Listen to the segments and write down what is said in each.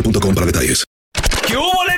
boostmobile.com para detalles.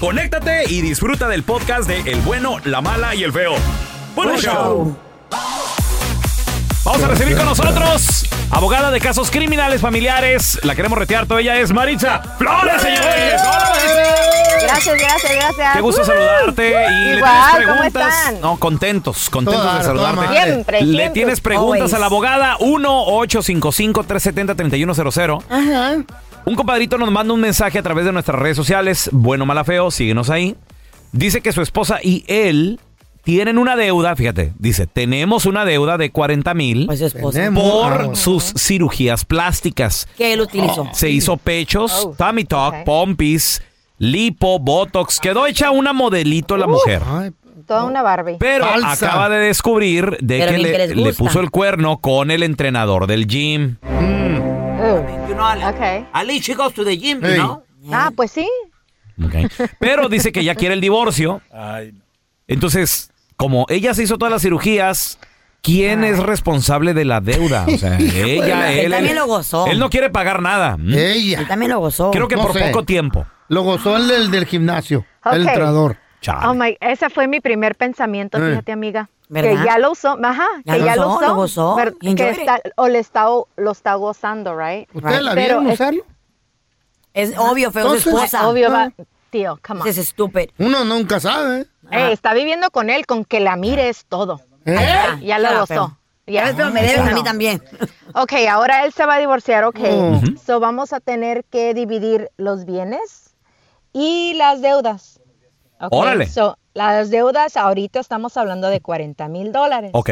conéctate y disfruta del podcast de El bueno, la mala y el feo. ¡Buen Buen show! show. Vamos a recibir con nosotros abogada de casos criminales familiares. La queremos retear, toda ella es Maritza Flores, señores. Hola, Maritza. Gracias, gracias, gracias. Qué gusto Uh, saludarte. Y le tienes ¿cómo preguntas. están? No, contentos, contentos Toda- de saludarte. madre. Siempre, Le siempre. tienes preguntas Always. a la abogada 1-855-370-3100. Ajá. Un compadrito nos manda un mensaje a través de nuestras redes sociales. Bueno, mala, feo, síguenos ahí. Dice que su esposa y él tienen una deuda, fíjate, dice, tenemos una deuda de 40 mil Pues por Ah. sus cirugías plásticas. Que él utilizó. Se hizo pechos, Oh, tummy tuck, ok. pompis, lipo, botox. Quedó hecha una modelito la mujer. Ay, Toda una Barbie. Pero Falsa. acaba de descubrir de Pero que le, que puso el cuerno con el entrenador del gym. Ok. At least she goes to the gym, Hey. you know? Ah, pues sí. Pero dice que ya quiere el divorcio. Entonces, como ella se hizo todas las cirugías, ¿quién es responsable de la deuda? O sea, ella, Él él. también lo gozó. Él no quiere pagar nada. ¿m? Él Ella. también lo gozó. Creo que No por sé. poco tiempo. Lo gozó el del, del gimnasio, el entrenador. Chale. Oh my, ese fue mi primer pensamiento, Eh. fíjate, amiga. ¿Verdad? Que ya lo usó, ajá, Ya que lo ya lo usó, usó. lo gozó. ver- Y que está, o le está, lo está gozando, right? ¿Ustedes la Pero vieron es- usarlo? Es obvio, feo, su Entonces- esposa. Obvio, Ah. va, tío, come on. Es estúpido. Uno nunca sabe. Eh, está viviendo con él, con que la mire es todo. ¿Eh? Ya lo up, gozó. feo. Ya. Ya ves, pero me debes a mí también. Ok, ahora él se va a divorciar, ok. Oh. So vamos a tener que dividir los bienes y las deudas. Ok, Órale. So, las deudas, ahorita estamos hablando de 40 mil dólares. Ok.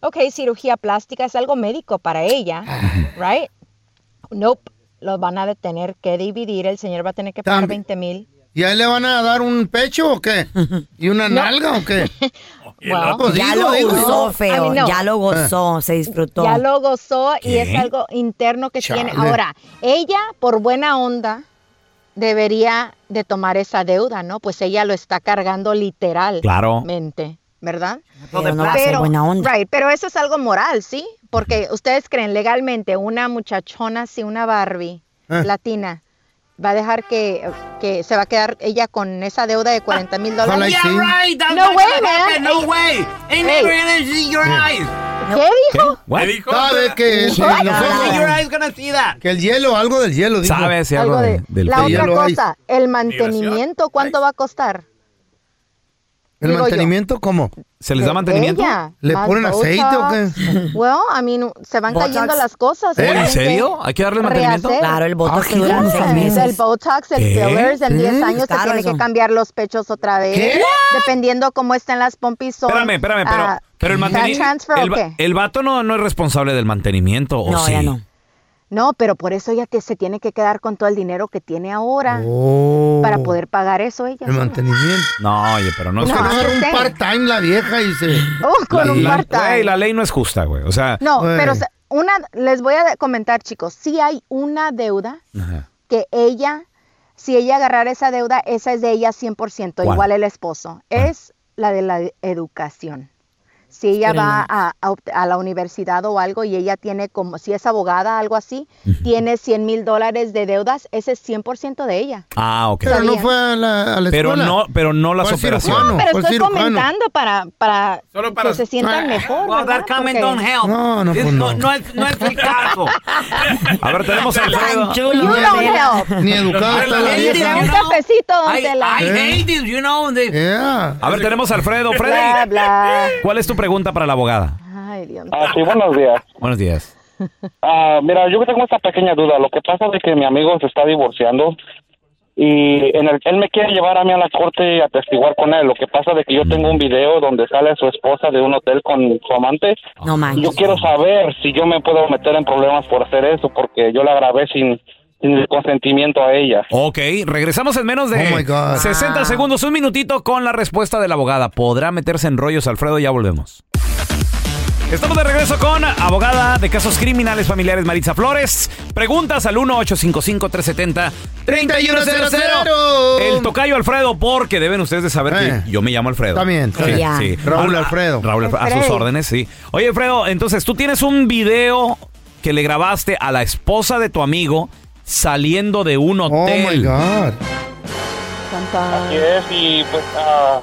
Ok, cirugía plástica es algo médico para ella, right? Nope, los van a tener que dividir, el señor va a tener que pagar También. 20 mil. ¿Y ahí le van a dar un pecho o qué? ¿Y una nalga o qué? Well, Pues ya digo, lo digo. gozó, I feo. mean, no. Ya lo gozó, se disfrutó. Ya lo gozó y ¿Qué? es algo interno que tiene. Ahora, ella, por buena onda, debería de tomar esa deuda, ¿no? Pues ella lo está cargando literalmente, ¿verdad? Pero no va a ser buena onda. Right, pero eso es algo moral, ¿sí? Porque ustedes creen legalmente una muchachona así, una Barbie Eh. latina, va a dejar que, que se va a quedar ella con esa deuda de 40 mil dólares. Yeah, right. No way, man. No way. Ain't Hey. never gonna see your eyes. ¿Qué dijo? What? ¿Sabe que, gonna see that. que el hielo, algo del hielo, dijo. ¿Sabe si Algo algo de, de- del la otra Hielo cosa, el mantenimiento, ¿cuánto va a costar? ¿El digo yo. mantenimiento cómo? ¿Se les da mantenimiento? Ella, ¿Le ponen aceite o qué? Well, I mean, se van Botox. cayendo las cosas. ¿Eh? ¿En serio? ¿Hay que darle mantenimiento? rehacer. Claro, el botox Ah, dura seis El meses. Botox, el ¿Qué? fillers, en ¿Qué? 10 años caro tiene eso. que cambiar los pechos otra vez. ¿Qué? Dependiendo cómo estén las pompis son. Espérame, espérame, pero, ah, pero el mantenimiento. El, el vato no, no es responsable del mantenimiento, ¿o No, sí? ya no. No, pero por eso ella te- se tiene que quedar con todo el dinero que tiene ahora Oh. para poder pagar eso ella. El mantenimiento. No, oye, pero no es Es que no agarra un sí. part-time la vieja y se... Oh, con un part-time. la ley no es justa, güey. O sea, No, pero una, les voy a comentar, chicos, si hay una deuda Ajá. que ella, si ella agarrara esa deuda, esa es de ella 100%, ¿Cuál? igual el esposo. Es la de la educación. Si ella Pero va no. a, a a la universidad o algo y ella tiene como, si es abogada, algo así, tiene 100 mil dólares de deudas, ese es 100% de ella. Ah, ok. Pero no Sabía. fue a la, a la Pero escuela. no, pero no las operaciones. cirujano. Pero estoy cirujano. comentando para, para, Solo para- que se sientan mejor. Well, ¿verdad? that comment Porque- don't help. No, no, pues no. no es, no es el caso. A ver, tenemos a Alfredo. Chulo, You don't help. Ni educada está la vieja. Un no. cafecito, don I, Tela. I ¿Eh? hate this, you know. They, Yeah. A ver, tenemos a Alfredo. Bla, Freddy, bla. ¿cuál es tu pregunta para la abogada? Ay, Dios mío. Ah, sí, buenos días. Buenos días. Ah, mira, yo tengo esta pequeña duda. Lo que pasa es que mi amigo se está divorciando y en el, él me quiere llevar a mí a la corte a testiguar con él. Lo que pasa es que yo tengo un video donde sale su esposa de un hotel con su amante. No Y manches. yo quiero saber si yo me puedo meter en problemas por hacer eso, porque yo la grabé sin, sin el consentimiento a ella. Ok, regresamos en menos de Oh, my God. 60 segundos, un minutito con la respuesta de la abogada. ¿Podrá meterse en rollos, Alfredo? Ya volvemos. Estamos de regreso con abogada de casos criminales familiares Maritza Flores. Preguntas al 1-855-370-3100. El tocayo Alfredo, porque deben ustedes de saber Eh. que yo me llamo Alfredo. Bien. sí. Raúl Ah, Alfredo. Raúl Alfredo, a sus Alfredo. órdenes, sí. Oye, Alfredo, entonces tú tienes un video que le grabaste a la esposa de tu amigo saliendo de un Oh, hotel. my God. Así es, y pues ah,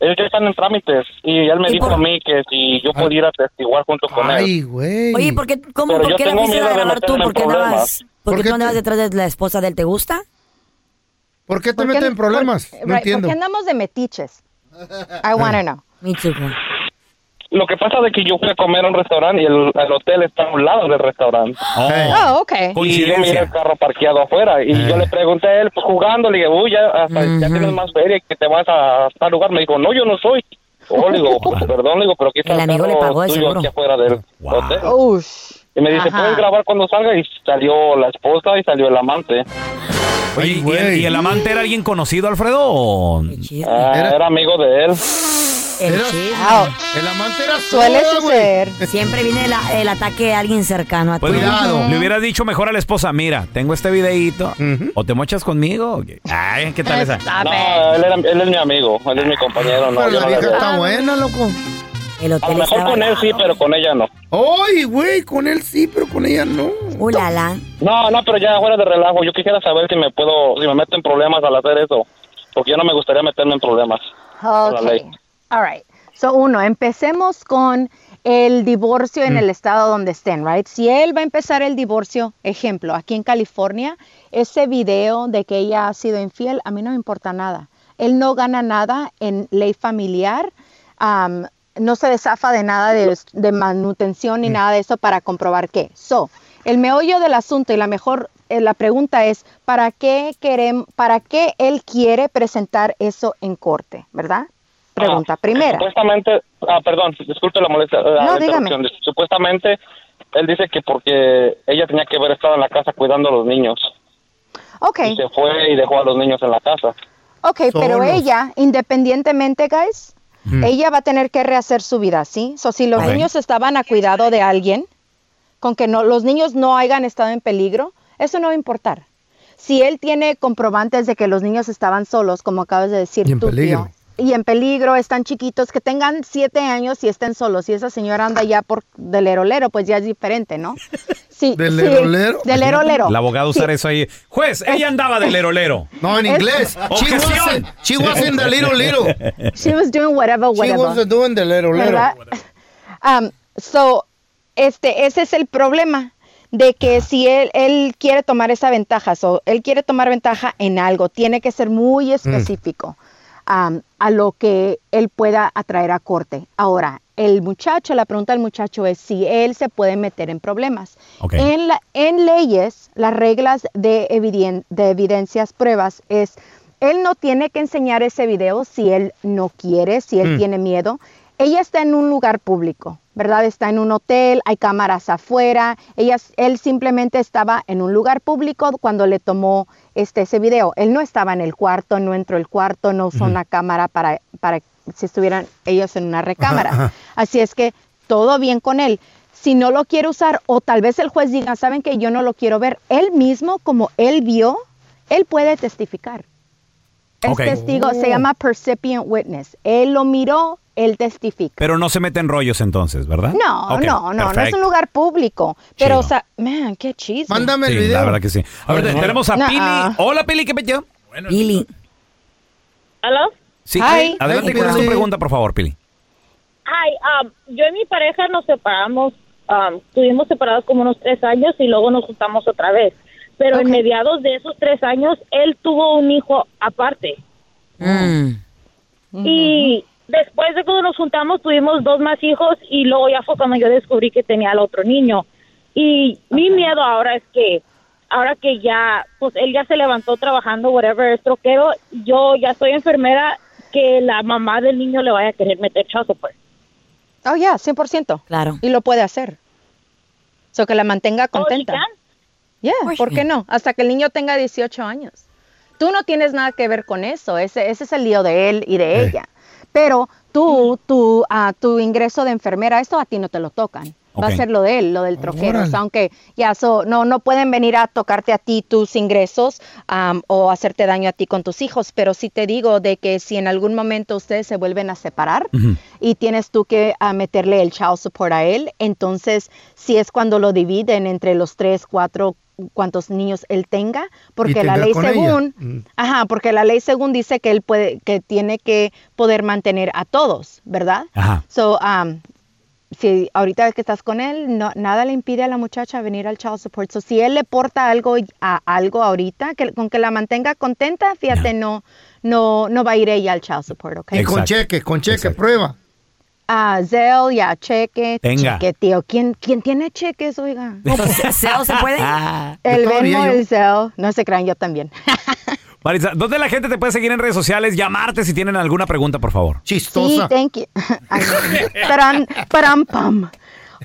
ellos ya están en trámites. Y él me ¿Y dijo por- a mí que si yo pudiera testiguar junto con él. Ay, güey. Oye, ¿por qué, cómo, Pero por qué la fuiste a de grabar tú? ¿Por qué andabas, por ¿Por qué tú andabas detrás de la esposa de él? ¿Te gusta? ¿Por qué te ¿Por qué- meten en problemas? por- no right, entiendo. ¿Por qué andamos de metiches? I wanna know. Me too. Lo que pasa es que yo fui a comer a un restaurante y el, el hotel está a un lado del restaurante. Oh, Oh, ok. Y yo miré el carro parqueado afuera. Y yo le pregunté a él, pues jugando, le dije, uy, ya, hasta, ya tienes más feria que te vas a tal lugar. Me dijo, no, yo no soy. Oh, le digo, pues, perdón, le digo, pero aquí está El el, amigo le pagó tuyo seguro. aquí afuera del Wow. hotel. Ush. Y me dice, Ajá. ¿puedes grabar cuando salga? Y salió la esposa y salió el amante. Oye, ¿y el, y el amante era alguien conocido, Alfredo? Ah, Era- era... amigo de él. El Era- chisme. El amante era Suele güey. suceder. Siempre viene la- el ataque de alguien cercano a ti. Pues Cuidado. le hubieras dicho mejor a la esposa, mira, tengo este videíto, o te mochas conmigo. Ay, ¿qué tal esa? Stop No, él, era- él es mi amigo, él es mi compañero. No, Pero yo la no vieja le- está buena, loco. El A hotel lo mejor estaba con él sí, pero con ella no. Ay, güey, con él sí, pero con ella no. Ulala. No, no, pero ya fuera de relajo. Yo quisiera saber si me puedo, si me meto en problemas al hacer eso. Porque yo no me gustaría meterme en problemas. la Ok. ley. All right. So, uno, empecemos con el divorcio en el estado donde estén, right? Si él va a empezar el divorcio, ejemplo, aquí en California, ese video de que ella ha sido infiel, a mí no me importa nada. Él no gana nada en ley familiar, am, no se desafa de nada de, de manutención ni nada de eso para comprobar qué. So, el meollo del asunto y la mejor, eh, la pregunta es, ¿para qué querem, para qué él quiere presentar eso en corte, verdad? Pregunta Ah, primera. Supuestamente, ah, perdón, disculpe la molestia. la No, interrupción. Supuestamente, él dice que porque ella tenía que haber estado en la casa cuidando a los niños. Ok, Y se fue y dejó a los niños en la casa. ok, pero ella, independientemente, guys, ella va a tener que rehacer su vida, ¿sí? So, si los niños estaban a cuidado de alguien, con que no, los niños no hayan estado en peligro, eso no va a importar. Si él tiene comprobantes de que los niños estaban solos, como acabas de decir tú, tío, peligro. Y en peligro, están chiquitos, que tengan siete años y estén solos, y esa señora anda ya por del lero pues ya es diferente, ¿no? Sí, ¿Del sí, lerolero? Del lerolero. La abogada Sí. usar eso ahí. Juez, ella andaba de lerolero. No, en inglés. She wasn't, she wasn't the little little. She was doing whatever, She whatever. was doing the little little. ¿verdad? Um, so, este, ese es el problema de que si él, él quiere tomar esa ventaja, so, él quiere tomar ventaja en algo, tiene que ser muy específico um, a lo que él pueda atraer a corte. Ahora, el muchacho, la pregunta del muchacho es si él se puede meter en problemas. En, la, en leyes, las reglas de, eviden- de evidencias, pruebas, es, él no tiene que enseñar ese video si él no quiere, si él tiene miedo. ella está en un lugar público, ¿verdad? Está en un hotel, hay cámaras afuera. Ella, él simplemente estaba en un lugar público cuando le tomó este, ese video. Él no estaba en el cuarto, no entró al cuarto, no usó una cámara para, para si estuvieran ellos en una recámara. Ajá, ajá. Así es que todo bien con él. Si no lo quiere usar o tal vez el juez diga, saben que yo no lo quiero ver, él mismo, como él vio, él puede testificar. Es testigo, se llama percipient witness. Él lo miró, él testifica. Pero no se meten rollos entonces, ¿verdad? No, no, no, no es un lugar público. Pero, Chido. o sea, man, qué chisme. Mándame el Sí, video. la verdad que sí. A ver, tenemos a. Pili. Hola, Pili, ¿qué pecho? Pili. ¿Aló? Sí, Hi. adelante, Hi, ¿cuál es tu Pili. pregunta, por favor, Pili? Hi, um, yo y mi pareja nos separamos, um, estuvimos separados como unos tres años y luego nos juntamos otra vez. Pero en mediados de esos tres años, él tuvo un hijo aparte. Mm. Y después de cuando nos juntamos, tuvimos dos más hijos y luego ya fue cuando yo descubrí que tenía al otro niño. Y mi miedo ahora es que, ahora que ya, pues él ya se levantó trabajando, whatever, es troquero, yo ya soy enfermera, que la mamá del niño le vaya a querer meter child support. Oh, ya, 100%. Claro. Y lo puede hacer. So que la mantenga Oh, contenta. ¿sí can? Yeah, Pues ¿por qué no? Hasta que el niño tenga 18 años. Tú no tienes nada que ver con eso. Ese, ese es el lío de él y de Eh. ella. Pero tú, tu, ah, tu ingreso de enfermera, esto a ti no te lo tocan. Va a ser lo de él, lo del troquero. O Órale. sea, aunque ya so, no, no pueden venir a tocarte a ti tus ingresos o hacerte daño a ti con tus hijos, pero sí te digo de que si en algún momento ustedes se vuelven a separar y tienes tú que ah, meterle el child support a él, entonces sí es cuando lo dividen entre los tres, cuatro, cuantos niños él tenga, porque la ley según, Mm. ajá, porque la ley según dice que él puede, que tiene que poder mantener a todos, ¿verdad? Ajá. So, um, si ahorita que estás con él, no, nada le impide a la muchacha venir al child support. So, si él le porta algo a algo ahorita, que, con que la mantenga contenta, fíjate, no, no, no va a ir ella al child support, ¿ok? Y con Exacto. cheque, con cheque, Exacto. prueba. Ah, Zelle, ya, cheque, Tenga. cheque, tío. ¿Quién, ¿Quién tiene cheques, oiga? ¿Se, se- se puede? El todavía Venmo, el Zelle. No se crean, yo también. Maritza, ¿dónde la gente te puede seguir en redes sociales? Llamarte si tienen alguna pregunta, por favor. Sí, Chistosa. thank you. Ay, param, pam.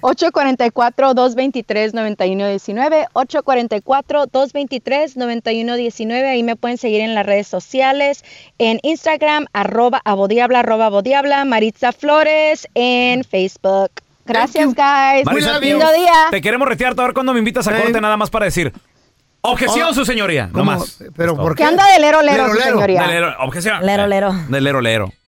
844-223-9119. 844-223-9119. Ahí me pueden seguir en las redes sociales. En Instagram, arroba abodiabla, arroba abodiabla. Maritza Flores en Facebook. Gracias, guys. Marisa, Lindo día. Te queremos retear, a ver cuando me invitas a corte nada más para decir. Objeción, Oh, su señoría. ¿Cómo? No más. ¿Pero por ¿Qué qué? anda de lero, lero, Lero, su lero. señoría? De lero, objeción. Lero, lero. De lero, lero.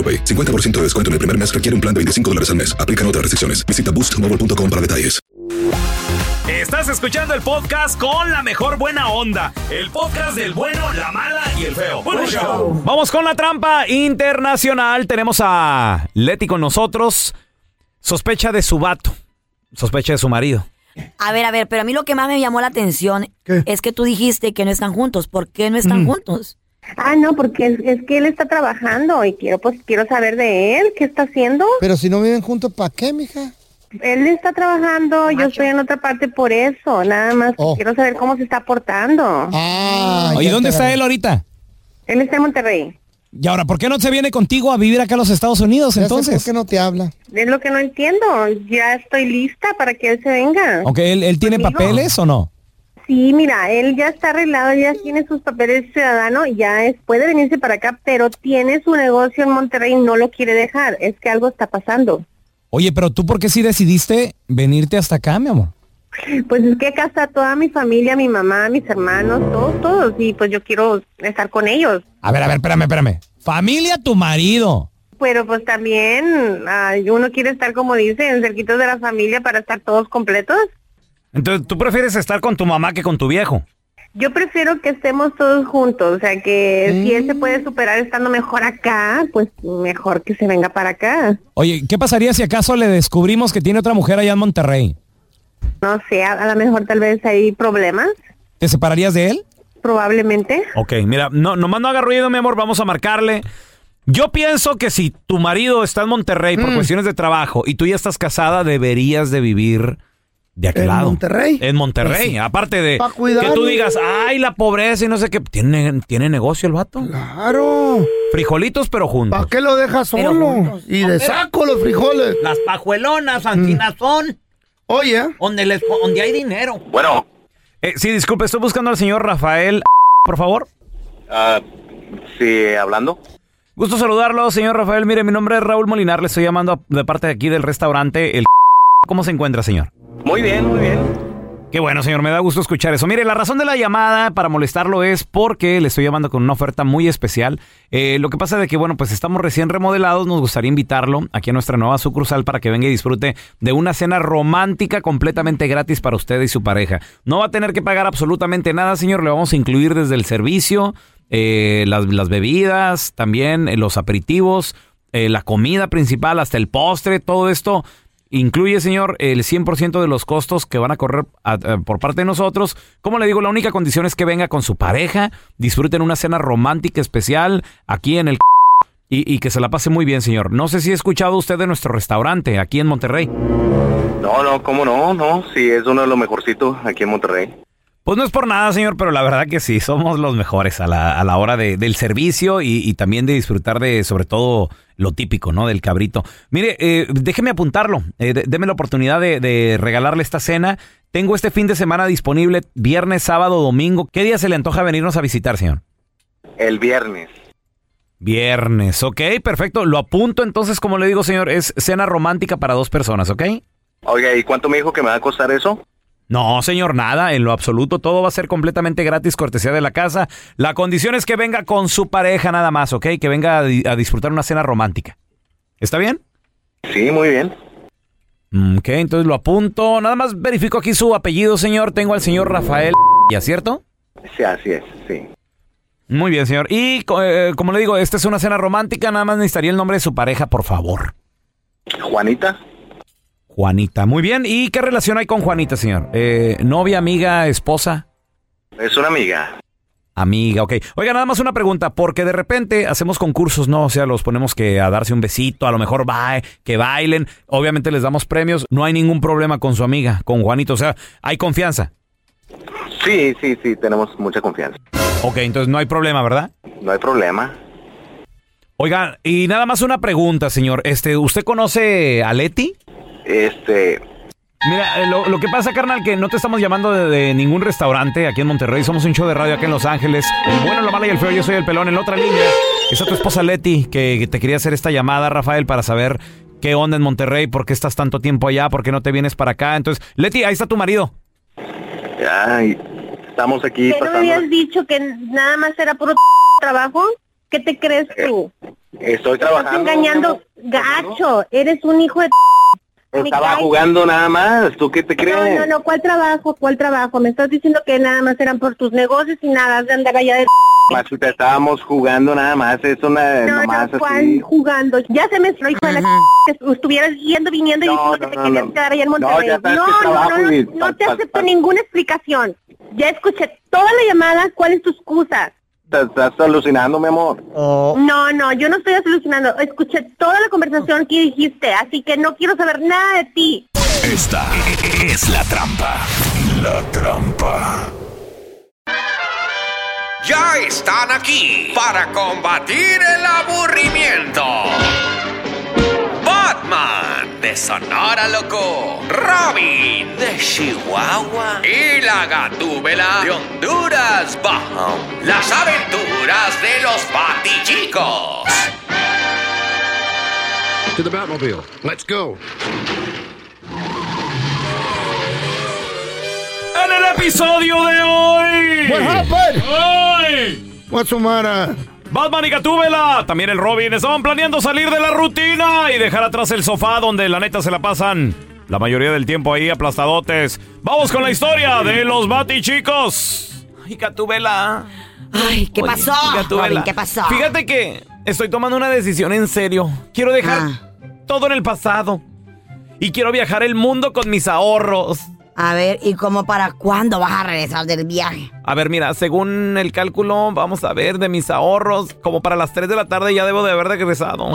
AroPay. 50% de descuento en el primer mes requiere un plan de 25 dólares al mes. Aplican otras restricciones. Visita boostmobile.com para detalles. Estás escuchando el podcast con la mejor buena onda. El podcast del bueno, la mala y el feo. Bueno, show. Vamos con la trampa internacional. Tenemos a Leti con nosotros. Sospecha de su vato. Sospecha de su marido. A ver, a ver, pero a mí lo que más me llamó la atención ¿Qué? es que tú dijiste que no están juntos. ¿Por qué no están juntos? Ah, no, porque es, es que él está trabajando y quiero, pues, quiero saber de él, qué está haciendo. Pero si no viven juntos, ¿para qué, mija? Él está trabajando, yo estoy en otra parte por eso, nada más Oh. quiero saber cómo se está portando. Ah, Oye, ¿dónde está él ahorita? Él está en Monterrey. Y ahora, ¿por qué no se viene contigo a vivir acá a los Estados Unidos entonces? por qué no te habla? Es lo que no entiendo, ya estoy lista para que él se venga. Ok, ¿él, él tiene Conmigo. papeles o no? Sí, mira, él ya está arreglado, ya tiene sus papeles ciudadano, ya es, puede venirse para acá, pero tiene su negocio en Monterrey y no lo quiere dejar. Es que algo está pasando. Oye, pero tú por qué sí decidiste venirte hasta acá, mi amor? Pues es que acá está toda mi familia, mi mamá, mis hermanos, todos, todos, y pues yo quiero estar con ellos. A ver, a ver, espérame, espérame. Familia, tu marido. Pero pues también ah, uno quiere estar, como dicen, cerquitos de la familia para estar todos completos. Entonces, ¿tú prefieres estar con tu mamá que con tu viejo? Yo prefiero que estemos todos juntos, o sea que si él se puede superar estando mejor acá, pues mejor que se venga para acá. Oye, ¿qué pasaría si acaso le descubrimos que tiene otra mujer allá en Monterrey? No sé, a, a lo mejor tal vez hay problemas, ¿Te separarías de él? probablemente. Ok, mira, no, nomás no haga ruido, mi amor, vamos a marcarle. Yo pienso que si tu marido está en Monterrey por cuestiones de trabajo y tú ya estás casada, deberías de vivir de aquel ¿En lado. Monterrey? En Monterrey. Pues sí. Aparte de que tú digas, ay, la pobreza y no sé qué. ¿Tiene, tiene negocio el vato? Claro. Frijolitos, pero juntos. ¿Para qué lo dejas solo? Y de saco los frijoles. Las pajuelonas, antinas son Oye, donde, les, donde hay dinero. Bueno, Eh, sí, disculpe, estoy buscando al señor Rafael, por favor. ah, sí, hablando. Gusto saludarlo, señor Rafael. Mire, mi nombre es Raúl Molinar, le estoy llamando de parte de aquí del restaurante El ¿Cómo se encuentra, señor? Muy bien, muy bien. Qué bueno, señor, me da gusto escuchar eso. Mire, la razón de la llamada para molestarlo es porque le estoy llamando con una oferta muy especial. Eh, lo que pasa de que, bueno, pues estamos recién remodelados, nos gustaría invitarlo aquí a nuestra nueva sucursal para que venga y disfrute de una cena romántica completamente gratis para usted y su pareja. No va a tener que pagar absolutamente nada, señor, le vamos a incluir desde el servicio, eh, las, las bebidas, también eh, los aperitivos, la comida principal, hasta el postre, todo esto Incluye, señor, el 100% de los costos que van a correr a- por parte de nosotros. Como le digo, la única condición es que venga con su pareja, disfruten una cena romántica especial aquí en el... Y, y que se la pase muy bien, señor. No sé si ha escuchado usted de nuestro restaurante aquí en Monterrey. No, no, cómo no, no. Sí, es uno de los mejorcitos aquí en Monterrey. Pues no es por nada, señor, pero la verdad que sí, somos los mejores a la, a la hora de- del servicio y, y también de disfrutar de, sobre todo, lo típico, ¿no? Del cabrito. Mire, eh, déjeme apuntarlo, eh, de- deme la oportunidad de, de regalarle esta cena. Tengo este fin de semana disponible, viernes, sábado, domingo. ¿Qué día se le antoja venirnos a visitar, señor? El viernes. Viernes, ok, perfecto. Lo apunto entonces, como le digo, señor, es cena romántica para dos personas, ¿ok? Oiga, ¿y cuánto me dijo que me va a costar eso? No, señor, nada, en lo absoluto. Todo va a ser completamente gratis, cortesía de la casa. La condición es que venga con su pareja nada más, ¿ok? Que venga a, di- a disfrutar una cena romántica. ¿Está bien? Sí, muy bien. Mm, Ok, entonces lo apunto. Nada más verifico aquí su apellido, señor. Tengo al señor Rafael. ¿Ya cierto? Sí, así es, sí. Muy bien, señor. Y co- eh, como le digo, esta es una cena romántica. Nada más necesitaría el nombre de su pareja, por favor. Juanita. Juanita. Muy bien. ¿Y qué relación hay con Juanita, señor? Eh, ¿Novia, amiga, esposa? Es una amiga. Amiga, ok. Oiga, nada más una pregunta, porque de repente hacemos concursos, ¿no? O sea, los ponemos que a darse un besito, a lo mejor va, que bailen, obviamente les damos premios, no hay ningún problema con su amiga, con Juanito, o sea, hay confianza. Sí, sí, sí, tenemos mucha confianza. Ok, entonces no hay problema, ¿verdad? No hay problema. Oiga, y nada más una pregunta, señor, este, ¿usted conoce a Leti? Este, Mira, eh, lo, lo que pasa, carnal, que no te estamos llamando de, de ningún restaurante aquí en Monterrey. Somos un show de radio aquí en Los Ángeles. El bueno, la mala y el feo. Yo soy el pelón. En la otra línea está tu esposa Leti, que, te quería hacer esta llamada, Rafael, para saber qué onda en Monterrey, por qué estás tanto tiempo allá, por qué no te vienes para acá. Entonces, Leti, ahí está tu marido. ay, estamos aquí ¿Qué no me pasando. habías dicho que nada más era puro trabajo? ¿Qué te crees tú? Estoy Estás trabajando. engañando gacho, eres un hijo de... Estaba jugando nada más. ¿Tú qué te No, crees? no, no, ¿cuál trabajo? ¿Cuál trabajo? Me estás diciendo que nada más eran por tus negocios y nada de andar allá de... Machita, estábamos jugando nada más. Es una No, nomás no, ¿cuál así. jugando? Ya se me hijo de la... que estuvieras yendo, viniendo y No, diciendo que no, te no, querías no. quedar allá en No, Monterrey. ya no, que no, trabajo no, y no, no te pa- acepto pa- ninguna explicación. Ya escuché toda la llamada, ¿cuál es tu excusa? Estás, estás alucinando, mi amor. No, no, yo no estoy alucinando. Escuché toda la conversación que dijiste, así que no quiero saber nada de ti. Esta es la trampa. La trampa. Ya están aquí para combatir el aburrimiento. Batman de Sonora Loco, Robin de Chihuahua y la Gatúbela de Honduras Bajo. Las aventuras de los Batichicos. To the Batmobile. Let's go. En el episodio de hoy. What happened? Hoy. What's the matter? Batman y Gatúbela, también el Robin, estaban planeando salir de la rutina y dejar atrás el sofá donde la neta se la pasan la mayoría del tiempo ahí aplastadotes. Vamos con la historia de los Batichicos. Ay, Gatúbela. Ay, ¿qué Oye, pasó? Gatúbela, Robin, ¿qué pasó? Fíjate que estoy tomando una decisión en serio. Quiero dejar Ah. todo en el pasado. Y quiero viajar el mundo con mis ahorros. A ver, ¿y cómo para cuándo vas a regresar del viaje? A ver, mira, según el cálculo, vamos a ver de mis ahorros, como para las 3 de la tarde ya debo de haber regresado.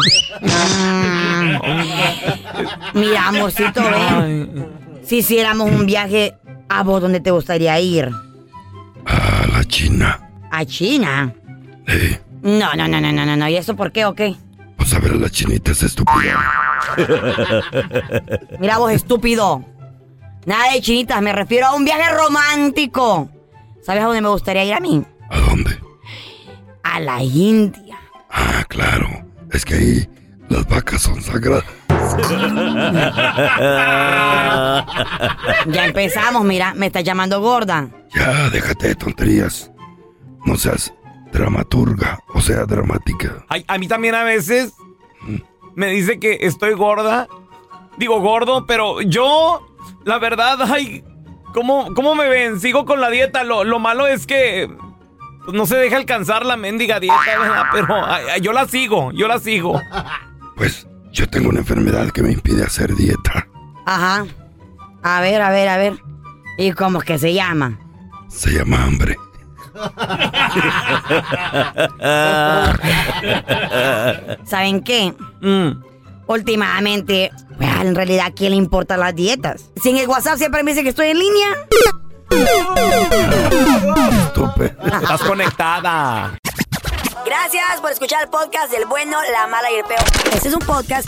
Mira, amorcito, ven. Si hiciéramos un viaje, ¿a vos dónde te gustaría ir? A la China. ¿A China? No, no, no, no, no, no, no. ¿Y eso por qué o qué? Pues a ver a la chinita es estúpida. Mira vos, estúpido. Nada de chinitas, me refiero a un viaje romántico. ¿Sabes a dónde me gustaría ir a mí? ¿A dónde? A la India. Ah, claro. Es que ahí las vacas son sagradas. Ya empezamos, mira, me estás llamando gorda. Ya, déjate de tonterías. No seas dramaturga, o sea, dramática. Ay, a mí también a veces me dice que estoy gorda. Digo gordo, pero yo, la verdad, ay, ¿cómo, cómo me ven? Sigo con la dieta. Lo, lo malo es que pues, no se deja alcanzar la mendiga dieta, ¿verdad? Pero ay, ay, yo la sigo, yo la sigo. Pues yo tengo una enfermedad que me impide hacer dieta. Ajá. A ver, a ver, a ver. ¿Y cómo es que se llama? Se llama hambre. ¿Saben qué? Últimamente, en realidad, ¿a quién le importan las dietas? Si en el WhatsApp siempre me dice que estoy en línea. Estás conectada. Gracias por escuchar el podcast del bueno, la mala y el peor. Este es un podcast